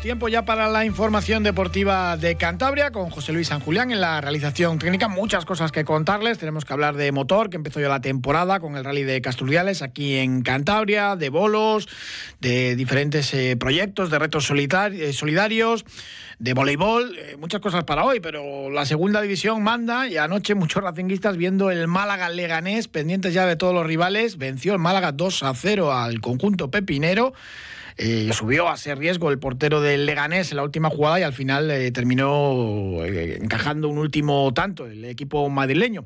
Tiempo ya para la información deportiva de Cantabria con José Luis San Julián en la realización técnica. Muchas cosas que contarles. Tenemos que hablar de motor, que empezó ya la temporada con el rally de Casturdiales aquí en Cantabria, de bolos, de diferentes eh, proyectos, de retos eh, solidarios, de voleibol. Eh, muchas cosas para hoy, pero la segunda división manda y anoche muchos racinguistas viendo el Málaga Leganés, pendientes ya de todos los rivales. Venció el Málaga 2 a 0 al conjunto pepinero. Eh, subió a ese riesgo el portero del Leganés en la última jugada y al final eh, terminó eh, encajando un último tanto el equipo madrileño.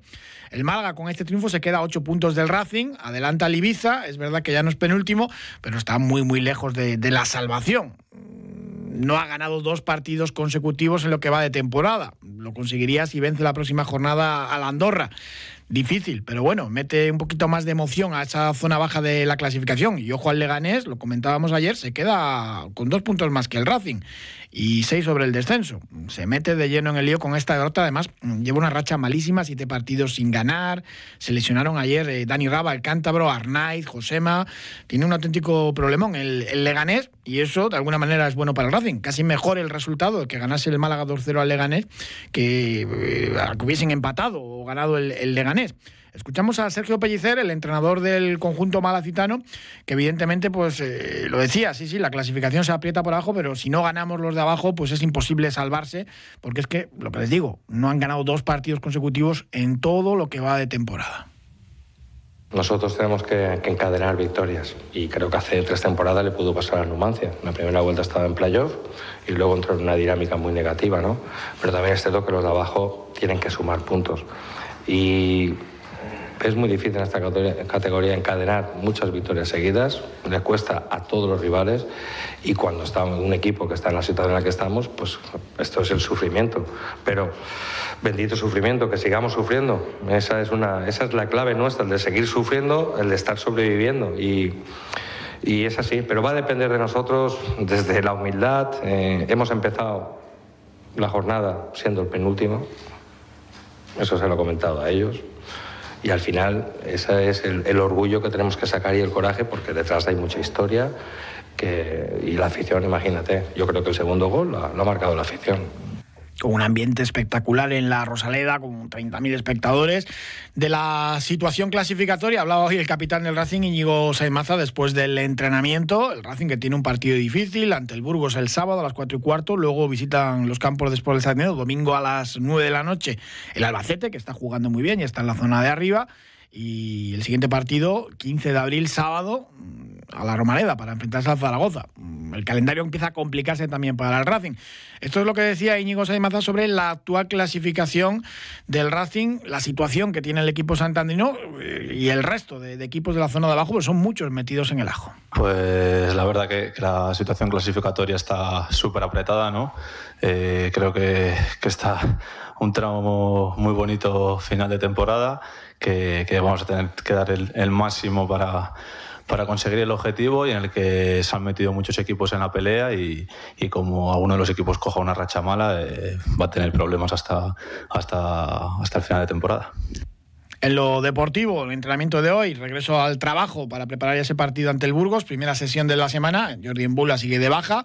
El Málaga con este triunfo se queda a ocho puntos del Racing, adelanta al Ibiza, es verdad que ya no es penúltimo, pero está muy muy lejos de, de la salvación no ha ganado dos partidos consecutivos en lo que va de temporada. Lo conseguiría si vence la próxima jornada a la Andorra difícil, pero bueno, mete un poquito más de emoción a esa zona baja de la clasificación. Y ojo al Leganés, lo comentábamos ayer, se queda con dos puntos más que el Racing y seis sobre el descenso. Se mete de lleno en el lío con esta derrota. Además, lleva una racha malísima, siete partidos sin ganar. Se lesionaron ayer eh, Dani Raba, el cántabro, Arnaiz, Josema. Tiene un auténtico problemón el, el, Leganés y eso de alguna manera es bueno para el Racing. Casi mejor el resultado que ganase el Málaga 2-0 al Leganés que, eh, que hubiesen empatado o ganado el, el Leganés. Escuchamos a Sergio Pellicer, el entrenador del conjunto malacitano, que evidentemente, pues eh, lo decía, sí, sí, la clasificación se aprieta por abajo, pero si no ganamos los de abajo, pues es imposible salvarse, porque es que, lo que les digo, no han ganado dos partidos consecutivos en todo lo que va de temporada. Nosotros tenemos que, encadenar victorias y creo que hace tres temporadas le pudo pasar a Numancia. La primera vuelta estaba en playoff y luego entró en una dinámica muy negativa, ¿no? Pero también es cierto que los de abajo tienen que sumar puntos. Y es muy difícil en esta categoría encadenar muchas victorias seguidas, le cuesta a todos los rivales y cuando está un equipo que está en la situación en la que estamos, pues esto es el sufrimiento. Pero bendito sufrimiento, que sigamos sufriendo. Esa es, una, esa es la clave nuestra, el de seguir sufriendo, el de estar sobreviviendo. Y, y es así, pero va a depender de nosotros desde la humildad. Eh, hemos empezado la jornada siendo el penúltimo, eso se lo he comentado a ellos. Y al final ese es el, orgullo que tenemos que sacar y el coraje porque detrás hay mucha historia y la afición, imagínate, yo creo que el segundo gol lo ha marcado la afición con un ambiente espectacular en la Rosaleda, con 30.000 espectadores. De la situación clasificatoria hablaba hoy el capitán del Racing, Íñigo Saimaza, después del entrenamiento. El Racing que tiene un partido difícil ante el Burgos el sábado a las 4 y cuarto, luego visitan los campos de Sport del Sarnero, domingo a las 9 de la noche el Albacete, que está jugando muy bien y está en la zona de arriba. Y el siguiente partido, 15 de abril, sábado, a la Romareda para enfrentarse al Zaragoza. El calendario empieza a complicarse también para el Racing. Esto es lo que decía Íñigo Saimaza sobre la actual clasificación del Racing, la situación que tiene el equipo santandino eh, y el resto de, equipos de la zona de abajo, pues son muchos metidos en el ajo. Pues la verdad que, la situación clasificatoria está súper apretada, ¿no? Eh, creo que está un tramo muy bonito final de temporada, que, que vamos a tener que dar el, el máximo para para conseguir el objetivo y en el que se han metido muchos equipos en la pelea y, y como alguno de los equipos coja una racha mala eh, va a tener problemas hasta, hasta, hasta el final de temporada. En lo deportivo, el entrenamiento de hoy, regreso al trabajo para preparar ese partido ante el Burgos, primera sesión de la semana, Jordi Embula sigue de baja,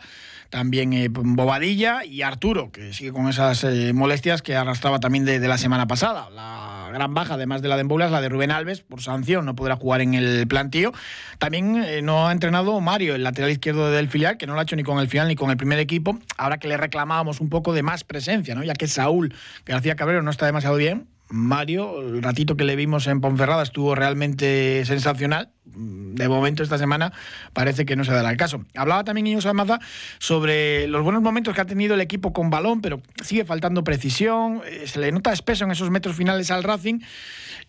también eh, Bobadilla y Arturo, que sigue con esas eh, molestias que arrastraba también de, la semana pasada. La gran baja, además de la de Embula, es la de Rubén Alves, por sanción, no podrá jugar en el plantío. También eh, no ha entrenado Mario, el lateral izquierdo del filial, que no lo ha hecho ni con el final ni con el primer equipo, ahora que le reclamábamos un poco de más presencia, ¿no? ya que Saúl García Cabrero no está demasiado bien, Mario, el ratito que le vimos en Ponferrada estuvo realmente sensacional. De momento, esta semana parece que no se dará el caso. Hablaba también Iñigo Almaza sobre los buenos momentos que ha tenido el equipo con balón, pero sigue faltando precisión, eh, se le nota espeso en esos metros finales al Racing.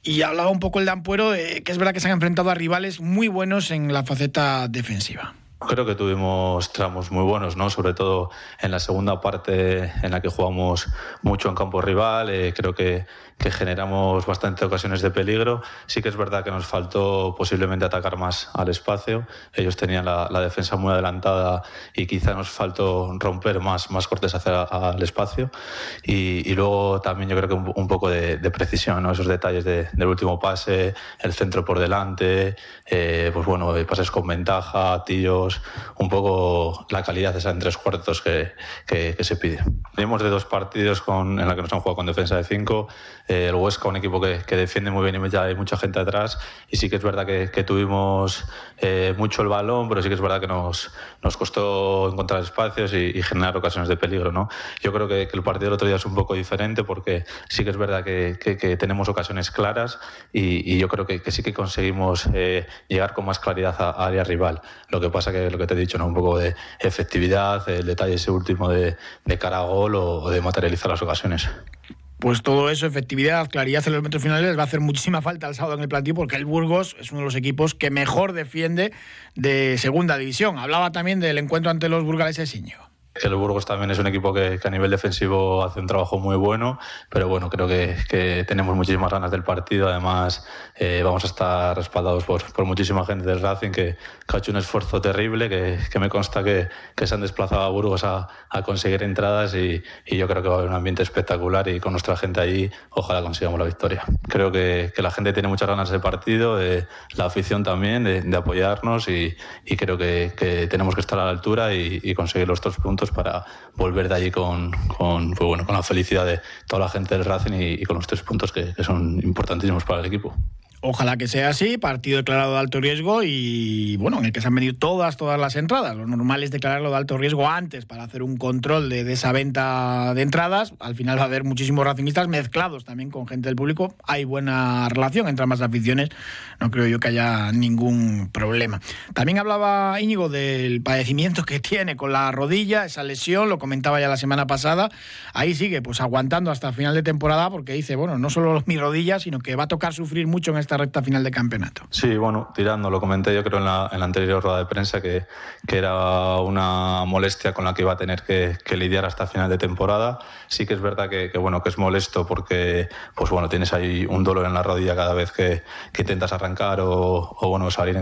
Y hablaba un poco el de Ampuero, eh, que es verdad que se han enfrentado a rivales muy buenos en la faceta defensiva. Creo que tuvimos tramos muy buenos, ¿no? Sobre todo en la segunda parte en la que jugamos mucho en campo rival. Eh, creo que que generamos bastantes ocasiones de peligro. Sí que es verdad que nos faltó posiblemente atacar más al espacio. Ellos tenían la, defensa muy adelantada y quizá nos faltó romper más, más cortes hacia el espacio. Y, luego también yo creo que un, poco de, precisión, ¿no? esos detalles del último pase, el centro por delante, eh, pues bueno, pases con ventaja, un poco la calidad esa en tres cuartos que, que, se pide. Venimos de dos partidos con, en la que nos han jugado con defensa de cinco. Eh, el Huesca, un equipo que, defiende muy bien y ya hay mucha gente atrás. Y sí que es verdad que, tuvimos eh, mucho el balón, pero sí que es verdad que nos, nos costó encontrar espacios y, generar ocasiones de peligro. ¿no? Yo creo que, el partido del otro día es un poco diferente porque sí que es verdad que, tenemos ocasiones claras y, yo creo que, sí que conseguimos eh, llegar con más claridad a, área rival. Lo que pasa que lo que te he dicho, ¿no? un poco de efectividad, el detalle ese último de, de cara a gol o de materializar las ocasiones pues todo eso, efectividad, claridad en los metros finales, va a hacer muchísima falta el sábado en el plantillo porque el Burgos es uno de los equipos que mejor defiende de segunda división. Hablaba también del encuentro ante los burgaleses Íñigo. El Burgos también es un equipo que, a nivel defensivo hace un trabajo muy bueno, pero bueno, creo que, tenemos muchísimas ganas del partido. Además, eh, vamos a estar respaldados por, muchísima gente del Racing que, ha hecho un esfuerzo terrible, que, me consta que, se han desplazado a Burgos a, conseguir entradas y, yo creo que va a haber un ambiente espectacular y con nuestra gente allí ojalá consigamos la victoria. Creo que, la gente tiene muchas ganas del partido, la afición también, de, apoyarnos y, creo que, tenemos que estar a la altura y conseguir los tres puntos para volver de allí con, pues bueno, con la felicidad de toda la gente del Racing y, con los tres puntos que son importantísimos para el equipo. Ojalá que sea así, partido declarado de alto riesgo y bueno, en el que se han venido todas, todas las entradas. Lo normal es declararlo de alto riesgo antes para hacer un control de, esa venta de entradas. Al final va a haber muchísimos racingistas mezclados también con gente del público. Hay buena relación entre ambas aficiones, no creo yo que haya ningún problema. También hablaba Íñigo del padecimiento que tiene con la rodilla, esa lesión, lo comentaba ya la semana pasada. Ahí sigue pues aguantando hasta final de temporada porque dice, bueno, no solo mi rodilla, sino que va a tocar sufrir mucho en esta recta final de campeonato. Sí, bueno, tirando, lo comenté yo creo en la, anterior rueda de prensa que, que, era una molestia con la que iba a tener que, lidiar hasta final de temporada. Sí que es verdad que, bueno, que es molesto porque pues bueno, tienes ahí un dolor en la rodilla cada vez que, intentas arrancar o, bueno, salir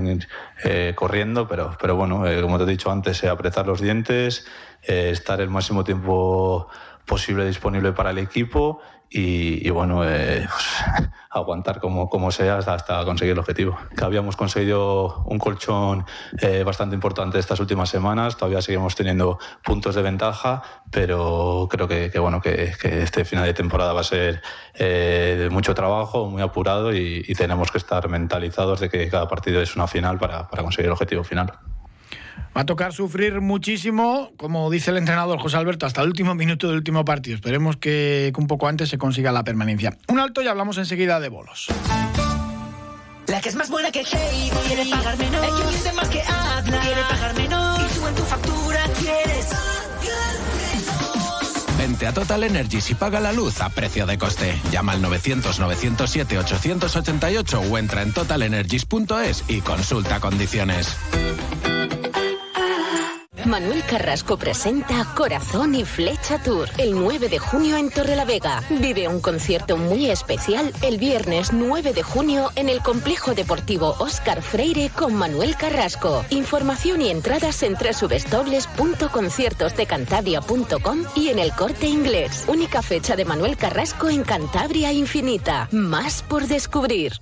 eh, corriendo, pero, pero bueno, eh, como te he dicho antes, eh, apretar los dientes, estar el máximo tiempo posible disponible para el equipo y, bueno, eh, pues, aguantar como, como sea hasta, conseguir el objetivo. Habíamos conseguido un colchón eh, bastante importante estas últimas semanas, todavía seguimos teniendo puntos de ventaja, pero creo que, bueno, que, este final de temporada va a ser eh, de mucho trabajo, muy apurado y, tenemos que estar mentalizados de que cada partido es una final para conseguir el objetivo final. Va a tocar sufrir muchísimo, como dice el entrenador José Alberto, hasta el último minuto del último partido. Esperemos que, un poco antes se consiga la permanencia. Un alto y hablamos enseguida de bolos. La que es más buena que Hey, quiere pagar menos. El que más que habla, quiere pagar menos. Y tú en tu factura quieres Vente a Total Energies y paga la luz a precio de coste. Llama al 900-907-888 o entra en totalenergies.es y consulta condiciones. Manuel Carrasco presenta Corazón y Flecha Tour el 9 de junio en Torrelavega. Vive un concierto muy especial el viernes 9 de junio en el Complejo Deportivo Oscar Freire con Manuel Carrasco. Información y entradas en www.conciertosdecantabria.com y en el Corte Inglés. Única fecha de Manuel Carrasco en Cantabria Infinita. Más por descubrir.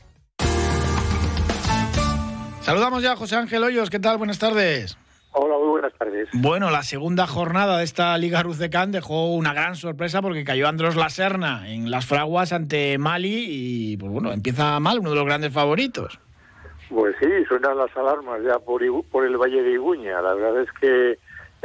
Saludamos ya a José Ángel Hoyos. ¿Qué tal? Buenas tardes. Hola, muy buenas tardes. Bueno, la segunda jornada de esta Liga Rucecán dejó una gran sorpresa porque cayó Andros Laserna en las fraguas ante Mali y, pues bueno, empieza mal, uno de los grandes favoritos. Pues sí, suenan las alarmas ya por, por el Valle de Iguña. La verdad es que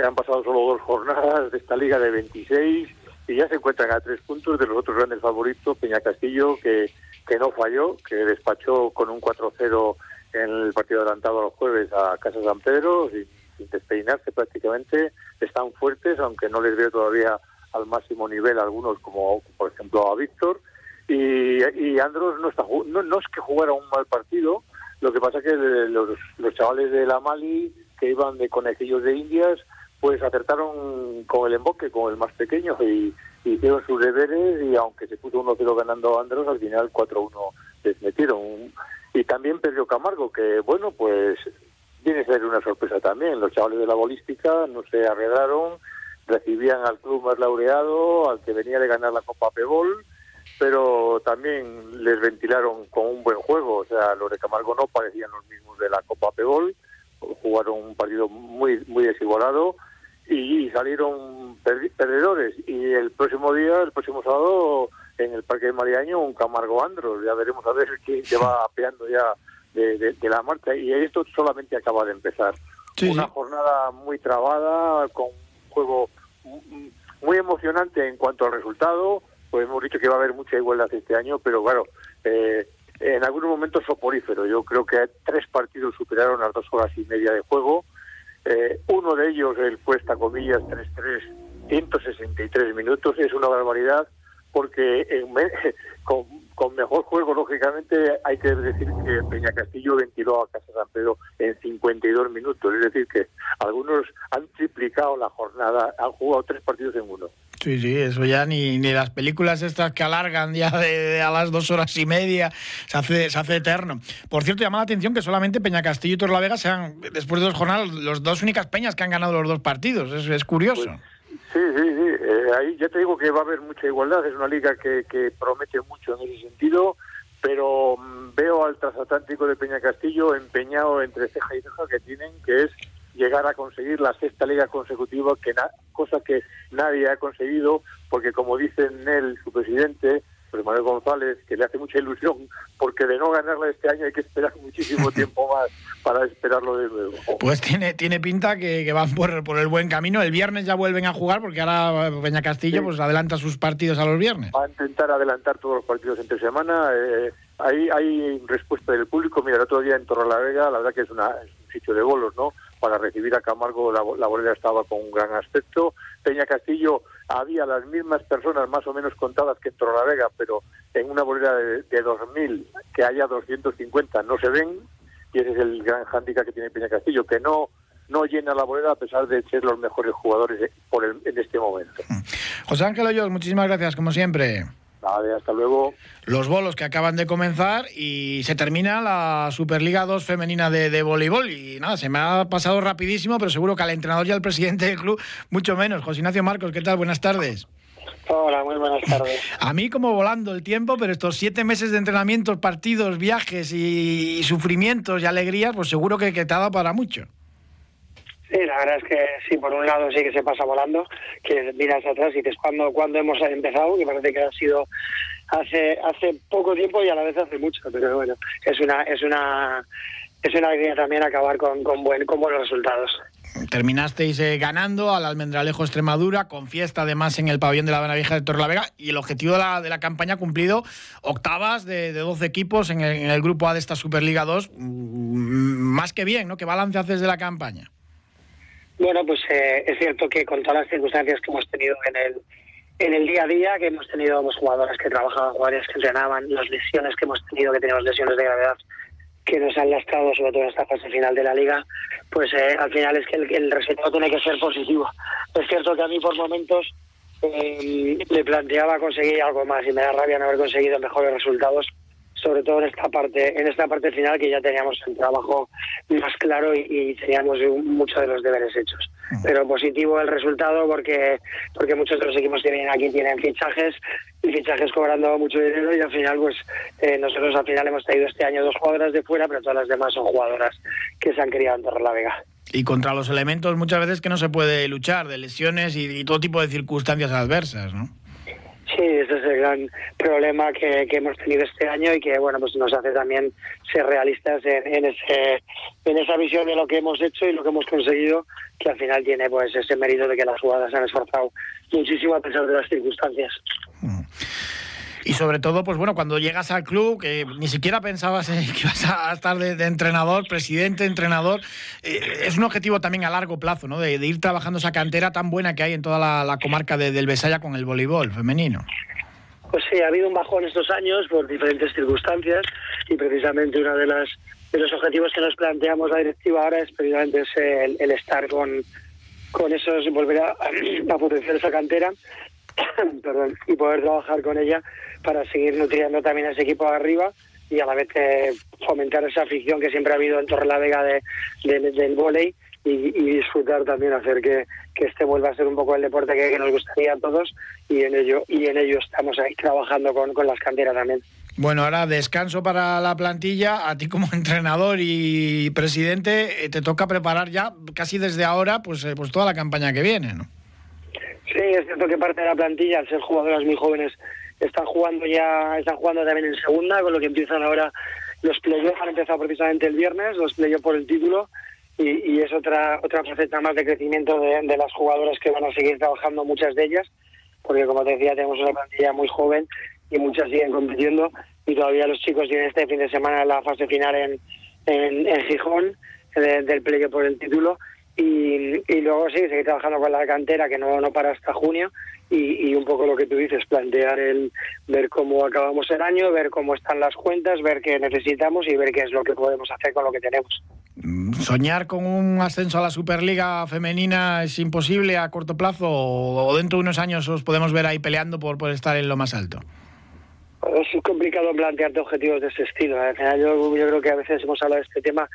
han pasado solo dos jornadas de esta Liga de 26 y ya se encuentran a tres puntos de los otros grandes favoritos, Peña Castillo, que, que no falló, que despachó con un 4-0 en el partido adelantado a los jueves a Casa San Pedro. Y, sin despeinarse prácticamente, están fuertes, aunque no les veo todavía al máximo nivel algunos, como por ejemplo a Víctor. Y, y Andros no, está, no, no es que jugara un mal partido, lo que pasa que los, los chavales de la Mali que iban de conejillos de indias, pues acertaron con el emboque, con el más pequeño, y hicieron sus deberes y aunque se puso 1-0 ganando Andros, al final 4-1 les metieron. Y también perdió Camargo, que bueno, pues viene a ser una sorpresa también. Los chavales de la bolística no se arredraron, recibían al club más laureado, al que venía de ganar la Copa Pebol, pero también les ventilaron con un buen juego. O sea, los de Camargo no parecían los mismos de la Copa Pebol, jugaron un partido muy, muy desigualado y salieron perdedores. Y el próximo día, el próximo sábado, en el Parque de Mariaño, un Camargo Andros. Ya veremos a ver quién se va apeando ya de, la marcha. Y esto solamente acaba de empezar. Una jornada muy trabada, con un juego muy emocionante en cuanto al resultado. Pues hemos dicho que va a haber mucha igualdad este año, pero claro, eh, en algunos momentos soporífero. Yo creo que tres partidos superaron las dos horas y media de juego eh, uno de ellos, el puesta comillas 3-3, 163 minutos, es una barbaridad porque con, mejor juego, lógicamente, hay que decir que Peña Castillo ventiló a Casa San Pedro en 52 minutos. Es decir, que algunos han triplicado la jornada, han jugado tres partidos en uno. Sí, sí, eso ya ni, ni las películas estas que alargan ya de, a las dos horas y media se hace, se hace eterno. Por cierto, llama la atención que solamente Peña Castillo y Torlavega sean, después de dos jornadas, los dos únicas peñas que han ganado los dos partidos. Es, es curioso. Pues, sí, sí, sí. Eh, ahí ya te digo que va a haber mucha igualdad. Es una liga que, que promete mucho en ese sentido, pero mm, veo al transatlántico de Peña Castillo empeñado entre ceja y ceja que tienen, que es llegar a conseguir la sexta liga consecutiva, que cosa que nadie ha conseguido, porque como dice él, su presidente, Manuel González, que le hace mucha ilusión, porque de no ganarla este año hay que esperar muchísimo tiempo más para esperarlo de nuevo. Pues tiene, tiene pinta que, van por, por, el buen camino. El viernes ya vuelven a jugar, porque ahora Peña Castillo pues adelanta sus partidos a los viernes. Va a intentar adelantar todos los partidos entre semana. Eh, hay, hay respuesta del público. Mira, el otro día en Torrelavega, la verdad que es, una, es un sitio de bolos, ¿no? para recibir a Camargo la, la bolera estaba con un gran aspecto. Peña Castillo había las mismas personas más o menos contadas que en Torrelavega, pero en una bolera de, de 2.000 que haya 250 no se ven y ese es el gran hándicap que tiene Peña Castillo, que no no llena la bolera a pesar de ser los mejores jugadores por en este momento. José Ángel Hoyos, muchísimas gracias como siempre. Vale, hasta luego. Los bolos que acaban de comenzar y se termina la Superliga 2 femenina de, voleibol. Y nada, se me ha pasado rapidísimo, pero seguro que al entrenador y al presidente del club, mucho menos. José Ignacio Marcos, ¿qué tal? Buenas tardes. Hola, muy buenas tardes. A mí como volando el tiempo, pero estos siete meses de entrenamientos, partidos, viajes y, sufrimientos y alegrías, pues seguro que, que te ha dado para mucho. Sí, la verdad es que sí, por un lado sí que se pasa volando, que miras atrás y dices cuándo, cuando hemos empezado, que parece que ha sido hace hace poco tiempo y a la vez hace mucho, pero bueno, es una es una es una alegría también acabar con, con, buen, con buenos resultados. Terminasteis eh, ganando al Almendralejo Extremadura, con fiesta además en el pabellón de la Vieja de Torrelavega, y el objetivo de la, de la campaña cumplido, octavas de, de 12 equipos en el, en el, grupo A de esta Superliga 2, mm, más que bien, ¿no? ¿Qué balance haces de la campaña? Bueno, pues eh, es cierto que con todas las circunstancias que hemos tenido en el en el día a día, que hemos tenido pues, jugadoras que trabajaban, jugadores que entrenaban, las lesiones que hemos tenido, que tenemos lesiones de gravedad que nos han lastrado, sobre todo en esta fase final de la liga, pues eh, al final es que el, resultado tiene que ser positivo. Es cierto que a mí por momentos eh, le planteaba conseguir algo más y me da rabia no haber conseguido mejores resultados sobre todo en esta parte en esta parte final que ya teníamos el trabajo más claro y, teníamos muchos de los deberes hechos. Pero positivo el resultado porque porque muchos de los equipos que vienen aquí tienen fichajes y fichajes cobrando mucho dinero y al final pues eh, nosotros al final hemos traído este año dos jugadoras de fuera pero todas las demás son jugadoras que se han criado en la Vega. Y contra los elementos muchas veces que no se puede luchar de lesiones y, y todo tipo de circunstancias adversas ¿no? Sí, ese es gran problema que, hemos tenido este año y que bueno pues nos hace también ser realistas en, ese, en esa visión de lo que hemos hecho y lo que hemos conseguido, que al final tiene pues ese mérito de que las jugadas se han esforzado muchísimo a pesar de las circunstancias. Mm. Y sobre todo, pues bueno, cuando llegas al club, que ni siquiera pensabas que ibas a estar de, entrenador, presidente, entrenador, eh, es un objetivo también a largo plazo, ¿no? De, ir trabajando esa cantera tan buena que hay en toda la, comarca del Besaya con el voleibol femenino. Pues sí, ha habido un bajón estos años por diferentes circunstancias y precisamente una de las de los objetivos que nos planteamos la directiva ahora es precisamente el, estar con, con esos, volver a, potenciar esa cantera perdón, y poder trabajar con ella para seguir nutriendo también a ese equipo de arriba y a la vez eh, fomentar esa afición que siempre ha habido en Torre la Vega de, del vóley y, disfrutar también, hacer que, que, este vuelva a ser un poco el deporte que, nos gustaría a todos y en ello y en ello estamos ahí trabajando con, con las canteras también. Bueno, ahora descanso para la plantilla. A ti como entrenador y presidente eh, te toca preparar ya casi desde ahora pues, eh, pues toda la campaña que viene, ¿no? Sí, es cierto que parte de la plantilla, al ser jugadoras muy jóvenes, están jugando ya, están jugando también en segunda, con lo que empiezan ahora los playoffs han empezado precisamente el viernes, los playoffs por el título, y, es otra otra faceta más de crecimiento de, de, las jugadoras que van a seguir trabajando, muchas de ellas, porque como te decía, tenemos una plantilla muy joven y muchas siguen compitiendo, y todavía los chicos tienen este fin de semana la fase final en, en, Gijón, del playoff por el título, y, y, luego sí, seguir trabajando con la cantera que no, no para hasta junio y, y, un poco lo que tú dices, plantear el ver cómo acabamos el año, ver cómo están las cuentas, ver qué necesitamos y ver qué es lo que podemos hacer con lo que tenemos. ¿Soñar con un ascenso a la Superliga femenina es imposible a corto plazo o dentro de unos años os podemos ver ahí peleando por, estar en lo más alto? Es complicado plantearte objetivos de ese estilo. Final yo, yo creo que a veces hemos hablado de este tema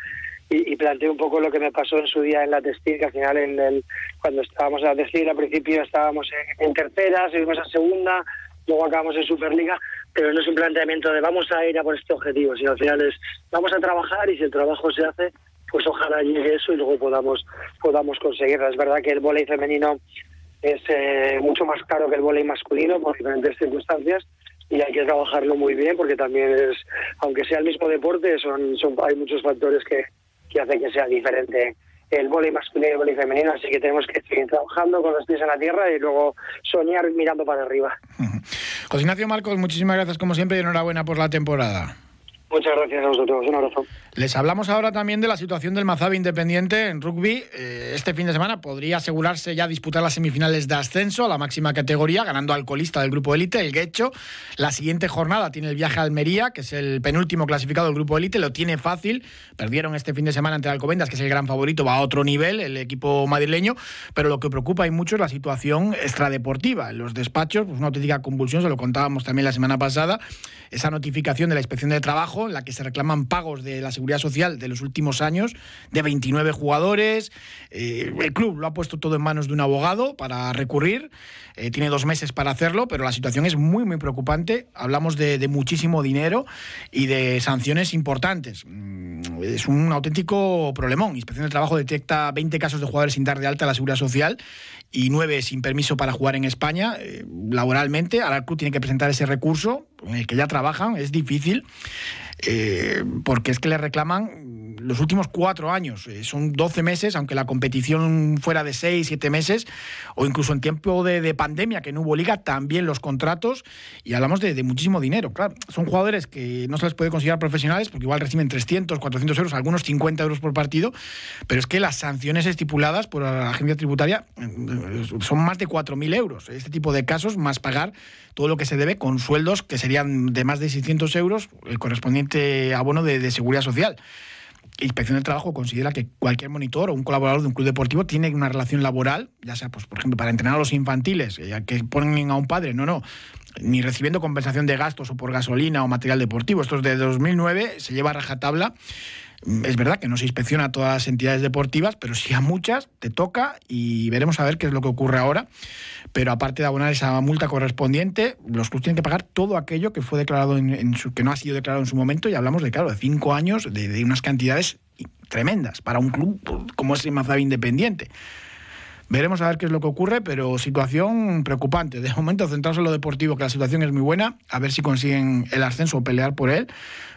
y, y planteo un poco lo que me pasó en su día en la textil, que al final en el, cuando estábamos en la textil al principio estábamos en, tercera, seguimos a segunda, luego acabamos en Superliga, pero no es un planteamiento de vamos a ir a por este objetivo, sino al final es vamos a trabajar y si el trabajo se hace, pues ojalá llegue eso y luego podamos podamos conseguirlo. Es verdad que el voleibol femenino es eh, mucho más caro que el voleibol masculino por diferentes circunstancias y hay que trabajarlo muy bien porque también es, aunque sea el mismo deporte, son, son hay muchos factores que, que hace que sea diferente el voleibol masculino y el voleibol femenino, así que tenemos que seguir trabajando con los pies en la tierra y luego soñar mirando para arriba. José Ignacio Marcos, muchísimas gracias como siempre y enhorabuena por la temporada. Muchas gracias a vosotros, un abrazo. Les hablamos ahora también de la situación del Mazabi Independiente en rugby. Eh, este fin de semana podría asegurarse ya disputar las semifinales de ascenso a la máxima categoría, ganando al colista del grupo élite, el Guecho. La siguiente jornada tiene el viaje a Almería, que es el penúltimo clasificado del grupo élite, lo tiene fácil. Perdieron este fin de semana ante Alcobendas, que es el gran favorito, va a otro nivel, el equipo madrileño. Pero lo que preocupa y mucho es la situación extradeportiva. En los despachos, pues una auténtica convulsión, se lo contábamos también la semana pasada. Esa notificación de la inspección de trabajo, en la que se reclaman pagos de la seguridad social de los últimos años, de 29 jugadores. Eh, el club lo ha puesto todo en manos de un abogado para recurrir. Eh, tiene dos meses para hacerlo, pero la situación es muy, muy preocupante. Hablamos de, muchísimo dinero y de sanciones importantes. Mm, es un auténtico problemón. Inspección de Trabajo detecta 20 casos de jugadores sin dar de alta a la seguridad social y 9 sin permiso para jugar en España eh, laboralmente. Ahora el club tiene que presentar ese recurso el que ya trabajan. Es difícil. Eh, porque es que le reclaman los últimos cuatro años. Eh, son 12 meses, aunque la competición fuera de 6, 7 meses, o incluso en tiempo de, pandemia, que no hubo liga, también los contratos, y hablamos de, muchísimo dinero. Claro, son jugadores que no se les puede considerar profesionales, porque igual reciben 300, 400 euros, algunos 50 euros por partido, pero es que las sanciones estipuladas por la agencia tributaria eh, son más de 4.000 euros. Este tipo de casos, más pagar todo lo que se debe con sueldos que serían de más de 600 euros, el correspondiente abono de, seguridad social. Inspección del Trabajo considera que cualquier monitor o un colaborador de un club deportivo tiene una relación laboral, ya sea, pues, por ejemplo, para entrenar a los infantiles, eh, que ponen a un padre, no, no, ni recibiendo compensación de gastos o por gasolina o material deportivo. Esto es de 2009, se lleva a rajatabla es verdad que no se inspecciona a todas las entidades deportivas, pero sí a muchas, te toca y veremos a ver qué es lo que ocurre ahora. Pero aparte de abonar esa multa correspondiente, los clubes tienen que pagar todo aquello que fue declarado en, su, que no ha sido declarado en su momento y hablamos de claro de cinco años de, unas cantidades tremendas para un club como es el Mazabi Independiente. Veremos a ver qué es lo que ocurre, pero situación preocupante. De momento, centrados en lo deportivo, que la situación es muy buena, a ver si consiguen el ascenso o pelear por él.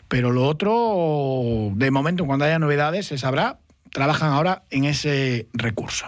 Pero lo otro, de momento, cuando haya novedades, se sabrá. Trabajan ahora en ese recurso.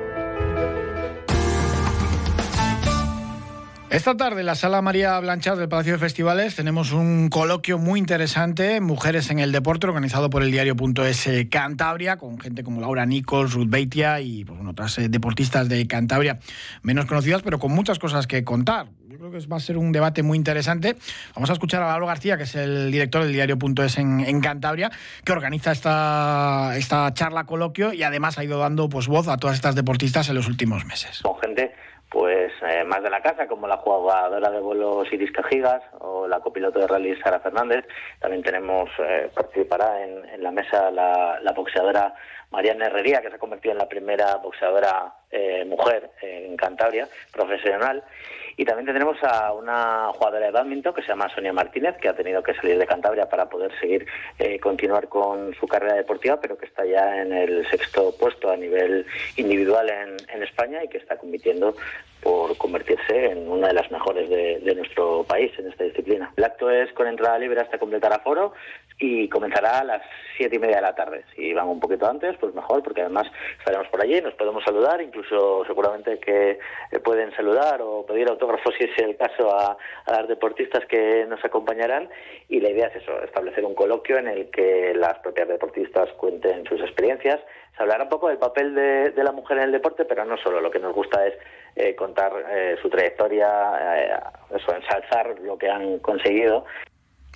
Esta tarde en la sala María Blanchard del Palacio de Festivales tenemos un coloquio muy interesante, Mujeres en el Deporte, organizado por el diario.es Cantabria, con gente como Laura Nichols, Ruth Beitia y pues, otras eh, deportistas de Cantabria menos conocidas, pero con muchas cosas que contar. Yo creo que va a ser un debate muy interesante. Vamos a escuchar a Laura García, que es el director del diario.es en, en Cantabria, que organiza esta, esta charla coloquio y además ha ido dando pues, voz a todas estas deportistas en los últimos meses. Con gente pues eh, más de la casa, como la jugadora de vuelos Iris Cajigas o la copiloto de rally Sara Fernández. También tenemos, eh, participará en, en, la mesa la, la, boxeadora Mariana Herrería, que se ha convertido en la primera boxeadora eh, mujer en Cantabria, profesional. Y también tendremos a una jugadora de badminton que se llama Sonia Martínez, que ha tenido que salir de Cantabria para poder seguir, eh, continuar con su carrera deportiva, pero que está ya en el sexto puesto a nivel individual en, en España y que está compitiendo por convertirse en una de las mejores de, nuestro país en esta disciplina. El acto es con entrada libre hasta completar aforo y comenzará a las siete y media de la tarde. Si van un poquito antes, pues mejor, porque además estaremos por allí, nos podemos saludar, incluso seguramente que pueden saludar o pedir autógrafos si es el caso a, a las deportistas que nos acompañarán. Y la idea es eso, establecer un coloquio en el que las propias deportistas cuenten sus experiencias. Se hablará un poco del papel de, de la mujer en el deporte, pero no solo, lo que nos gusta es eh, contar eh, su trayectoria, eh, eso, ensalzar lo que han conseguido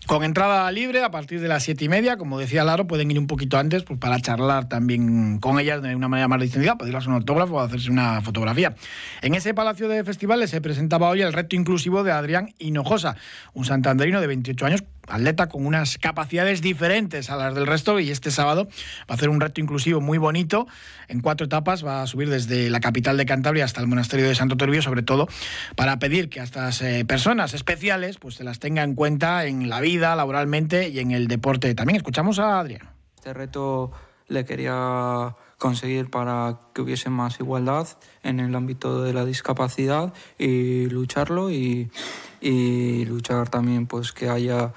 con entrada libre a partir de las siete y media, como decía Laro, pueden ir un poquito antes pues, para charlar también con ellas de una manera más distendida, pedirles un autógrafo o hacerse una fotografía. En ese palacio de festivales se presentaba hoy el reto inclusivo de Adrián Hinojosa, un santanderino de 28 años atleta con unas capacidades diferentes a las del resto y este sábado va a hacer un reto inclusivo muy bonito. En cuatro etapas va a subir desde la capital de Cantabria hasta el monasterio de Santo Toribio, sobre todo para pedir que a estas eh, personas especiales pues se las tenga en cuenta en la vida, laboralmente y en el deporte. También escuchamos a Adrián. Este reto le quería conseguir para que hubiese más igualdad en el ámbito de la discapacidad y lucharlo y, y luchar también pues que haya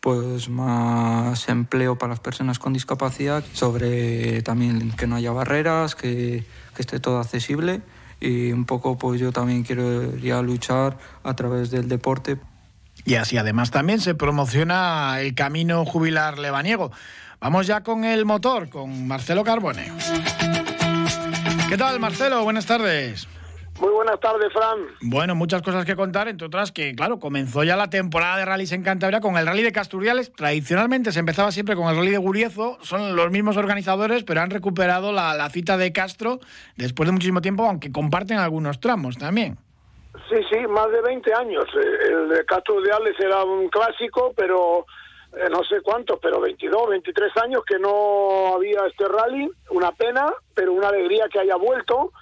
pues más empleo para las personas con discapacidad, sobre también que no haya barreras, que, esté todo accesible y un poco pues yo también quiero luchar a través del deporte. Y así además también se promociona el camino jubilar lebaniego. Vamos ya con el motor, con Marcelo Carbone. ¿Qué tal Marcelo? Buenas tardes. Muy buenas tardes, Fran. Bueno, muchas cosas que contar, entre otras que, claro, comenzó ya la temporada de rallies en Cantabria con el rally de Casturiales. Tradicionalmente se empezaba siempre con el rally de Guriezo, son los mismos organizadores, pero han recuperado la, la cita de Castro después de muchísimo tiempo, aunque comparten algunos tramos también. Sí, sí, más de 20 años. El de Casturiales era un clásico, pero eh, no sé cuántos, pero 22, 23 años que no había este rally. Una pena, pero una alegría que haya vuelto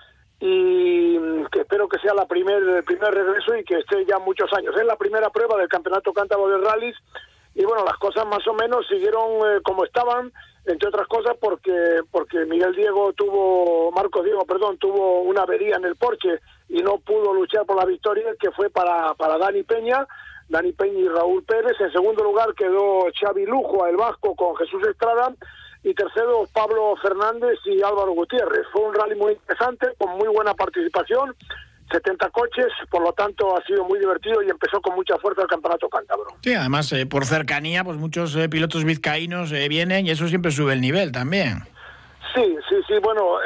y que espero que sea la primer, el primer regreso y que esté ya muchos años. Es la primera prueba del Campeonato Cántabro de Rallys y bueno, las cosas más o menos siguieron eh, como estaban, entre otras cosas porque porque Miguel Diego tuvo, Marcos Diego, perdón, tuvo una avería en el Porsche y no pudo luchar por la victoria que fue para, para Dani Peña, Dani Peña y Raúl Pérez. En segundo lugar quedó Xavi Lujo, el Vasco, con Jesús Estrada y tercero Pablo Fernández y Álvaro Gutiérrez. Fue un rally muy interesante, con muy buena participación, 70 coches, por lo tanto ha sido muy divertido y empezó con mucha fuerza el campeonato cántabro. Sí, además eh, por cercanía, pues muchos eh, pilotos vizcaínos eh, vienen y eso siempre sube el nivel también. Sí, sí, sí, bueno,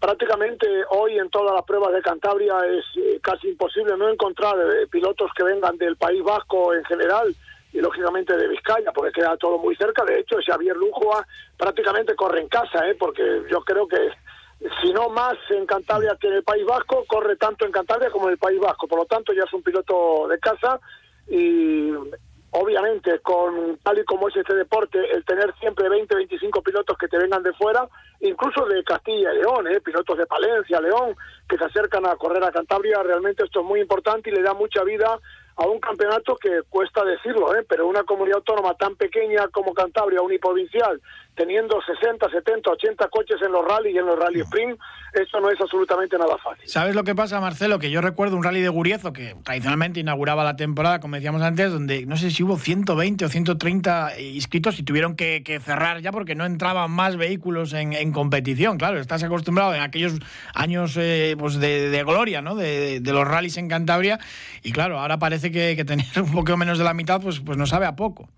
prácticamente hoy en todas las pruebas de Cantabria es casi imposible no encontrar pilotos que vengan del País Vasco en general y lógicamente de Vizcaya, porque queda todo muy cerca. De hecho, Xavier Lujoa prácticamente corre en casa, ¿eh? porque yo creo que si no más en Cantabria que en el País Vasco, corre tanto en Cantabria como en el País Vasco. Por lo tanto, ya es un piloto de casa y obviamente, con tal y como es este deporte, el tener siempre 20, 25 pilotos que te vengan de fuera, incluso de Castilla y León, ¿eh? pilotos de Palencia, León, que se acercan a correr a Cantabria, realmente esto es muy importante y le da mucha vida a un campeonato que cuesta decirlo, ¿eh? pero una comunidad autónoma tan pequeña como Cantabria, uniprovincial, teniendo 60, 70, 80 coches en los rally y en los rally sprint, esto no es absolutamente nada fácil. ¿Sabes lo que pasa, Marcelo? Que yo recuerdo un rally de Guriezo que tradicionalmente inauguraba la temporada, como decíamos antes, donde no sé si hubo 120 o 130 inscritos y tuvieron que, cerrar ya porque no entraban más vehículos en, competición. Claro, estás acostumbrado en aquellos años eh, pues de, gloria, ¿no? De, los rallies en Cantabria y claro, ahora parece que, que tener un poco menos de la mitad pues, pues no sabe a poco.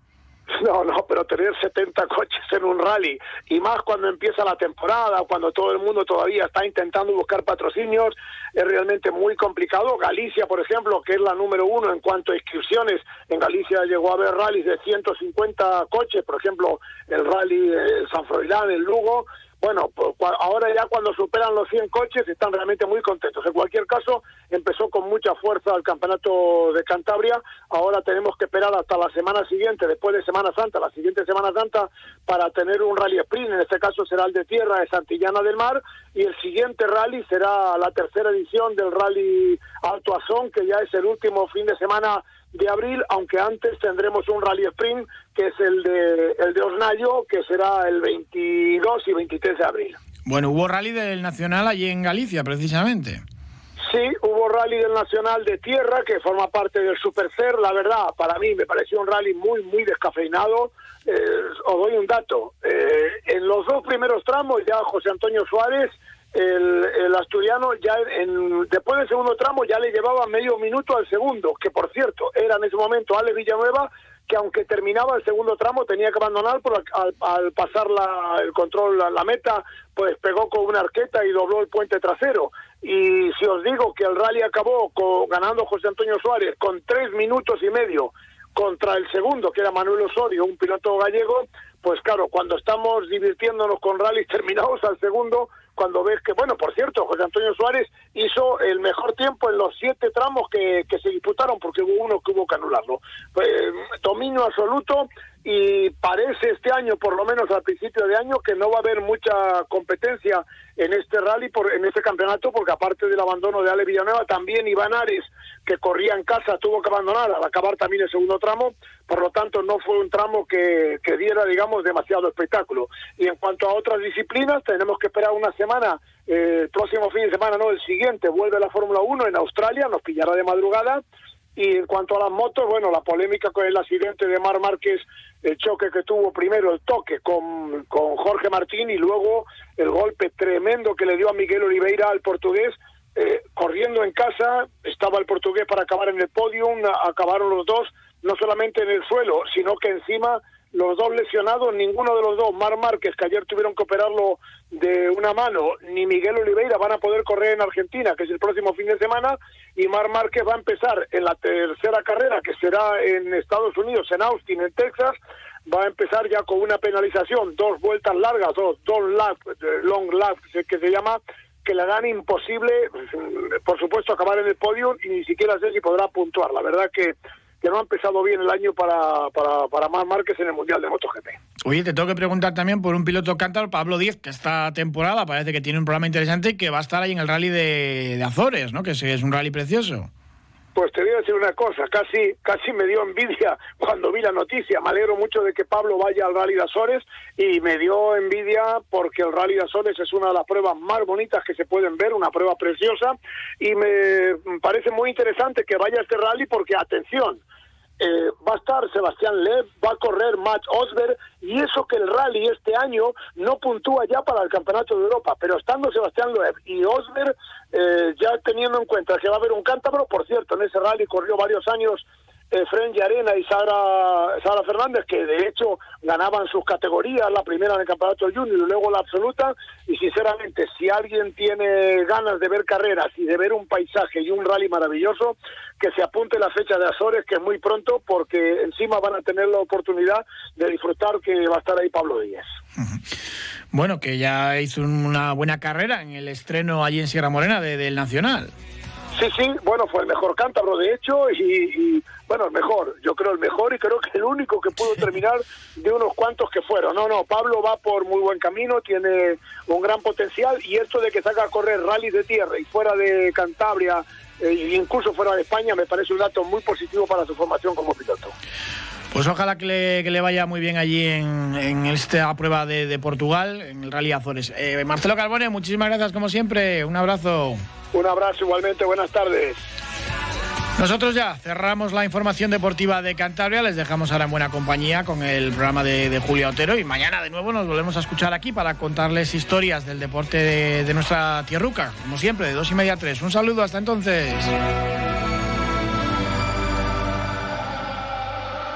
No, no, pero tener 70 coches en un rally y más cuando empieza la temporada, cuando todo el mundo todavía está intentando buscar patrocinios, es realmente muy complicado. Galicia, por ejemplo, que es la número uno en cuanto a inscripciones, en Galicia llegó a haber rallies de 150 coches, por ejemplo, el rally de San Froilán, el Lugo, bueno, pues, ahora ya cuando superan los 100 coches están realmente muy contentos. En cualquier caso, empezó con mucha fuerza el campeonato de Cantabria. Ahora tenemos que esperar hasta la semana siguiente, después de Semana Santa, la siguiente Semana Santa, para tener un rally sprint. En este caso será el de tierra de Santillana del Mar. Y el siguiente rally será la tercera edición del rally Alto Azón, que ya es el último fin de semana de abril, aunque antes tendremos un rally sprint que es el de el de Osnayo, que será el 22 y 23 de abril. Bueno, hubo rally del Nacional allí en Galicia, precisamente. Sí, hubo rally del Nacional de Tierra, que forma parte del Supercer. La verdad, para mí me pareció un rally muy, muy descafeinado. Eh, os doy un dato. Eh, en los dos primeros tramos ya José Antonio Suárez el, asturiano ya en, después del segundo tramo ya le llevaba medio minuto al segundo, que por cierto era en ese momento Ale Villanueva, que aunque terminaba el segundo tramo tenía que abandonar por al, pasar la, el control la, la, meta, pues pegó con una arqueta y dobló el puente trasero. Y si os digo que el rally acabó con, ganando José Antonio Suárez con tres minutos y medio contra el segundo, que era Manuel Osorio, un piloto gallego, pues claro, cuando estamos divirtiéndonos con rallies terminados al segundo, cuando ves que, bueno, por cierto, José Antonio Suárez hizo el mejor tiempo en los siete tramos que, que se disputaron, porque hubo uno que hubo que anularlo. Pues, dominio absoluto y parece este año, por lo menos al principio de año, que no va a haber mucha competencia en este rally, por, en este campeonato, porque aparte del abandono de Ale Villanueva, también Iván Ares, que corría en casa, tuvo que abandonar al acabar también el segundo tramo, por lo tanto no fue un tramo que, que diera, digamos, demasiado espectáculo. Y en cuanto a otras disciplinas, tenemos que esperar una semana, eh, el próximo fin de semana, no, el siguiente, vuelve la Fórmula 1 en Australia, nos pillará de madrugada, y en cuanto a las motos, bueno, la polémica con el accidente de Mar Márquez, el choque que tuvo primero, el toque con, con Jorge Martín y luego el golpe tremendo que le dio a Miguel Oliveira al portugués, eh, corriendo en casa, estaba el portugués para acabar en el podium, acabaron los dos, no solamente en el suelo, sino que encima los dos lesionados, ninguno de los dos, Mar Márquez, que ayer tuvieron que operarlo de una mano, ni Miguel Oliveira van a poder correr en Argentina, que es el próximo fin de semana, y Mar Márquez va a empezar en la tercera carrera, que será en Estados Unidos, en Austin, en Texas, va a empezar ya con una penalización, dos vueltas largas, dos, dos laps, eh, long laps, que se llama, que le dan imposible, por supuesto, acabar en el podio y ni siquiera sé si podrá puntuar. La verdad que que no ha empezado bien el año para, para, para más Márquez en el Mundial de MotoGP. Oye, te tengo que preguntar también por un piloto cántar, Pablo Díez, que esta temporada parece que tiene un programa interesante y que va a estar ahí en el rally de, de Azores, ¿no? Que es un rally precioso. Pues te voy a decir una cosa, casi, casi me dio envidia cuando vi la noticia. Me alegro mucho de que Pablo vaya al Rally de Azores y me dio envidia porque el Rally de Azores es una de las pruebas más bonitas que se pueden ver, una prueba preciosa y me parece muy interesante que vaya a este rally porque, atención, eh, va a estar Sebastián Lev, va a correr Matt Osberg, y eso que el rally este año no puntúa ya para el Campeonato de Europa, pero estando Sebastián Lev y Osberg, eh, ya teniendo en cuenta que va a haber un cántabro, por cierto, en ese rally corrió varios años eh, Fren Arena y Sara, Sara Fernández, que de hecho ganaban sus categorías, la primera en el campeonato junior y luego la absoluta, y sinceramente, si alguien tiene ganas de ver carreras y de ver un paisaje y un rally maravilloso, que se apunte la fecha de Azores, que es muy pronto, porque encima van a tener la oportunidad de disfrutar que va a estar ahí Pablo Díaz. Bueno, que ya hizo una buena carrera en el estreno allí en Sierra Morena del Nacional. Sí, sí, bueno, fue el mejor cántabro de hecho y, bueno, el mejor, yo creo el mejor y creo que el único que pudo terminar de unos cuantos que fueron. No, no, Pablo va por muy buen camino, tiene un gran potencial y esto de que salga a correr rally de tierra y fuera de Cantabria e incluso fuera de España me parece un dato muy positivo para su formación como piloto. Pues ojalá que le, vaya muy bien allí en, esta prueba de, Portugal, en el Rally Azores. Eh, Marcelo Carbone, muchísimas gracias como siempre. Un abrazo. Un abrazo igualmente. Buenas tardes. Nosotros ya cerramos la información deportiva de Cantabria, les dejamos ahora en buena compañía con el programa de, de Julia Otero y mañana de nuevo nos volvemos a escuchar aquí para contarles historias del deporte de, de nuestra tierruca, como siempre, de dos y media a tres. Un saludo, hasta entonces.